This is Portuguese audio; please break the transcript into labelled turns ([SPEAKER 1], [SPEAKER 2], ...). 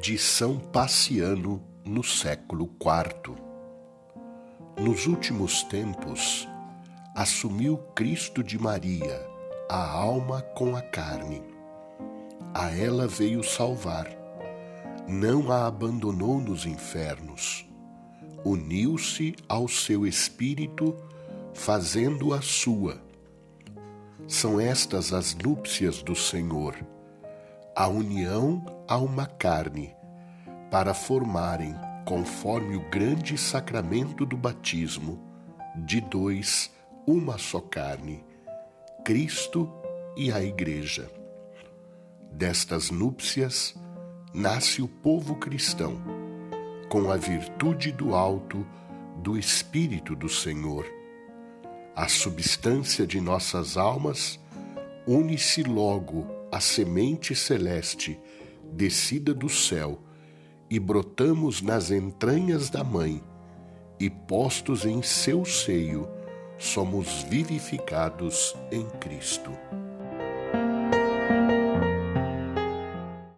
[SPEAKER 1] de São Paciano no século IV. Nos últimos tempos, assumiu Cristo de Maria a alma com a carne. A ela veio salvar. Não a abandonou nos infernos. Uniu-se ao seu espírito, fazendo-a sua. São estas as núpcias do Senhor a união a uma carne, para formarem, conforme o grande sacramento do batismo, de dois uma só carne, Cristo e a Igreja. Destas núpcias nasce o povo cristão, com a virtude do alto do Espírito do Senhor. A substância de nossas almas une-se logo a semente celeste descida do céu e brotamos nas entranhas da mãe e postos em seu seio somos vivificados em Cristo.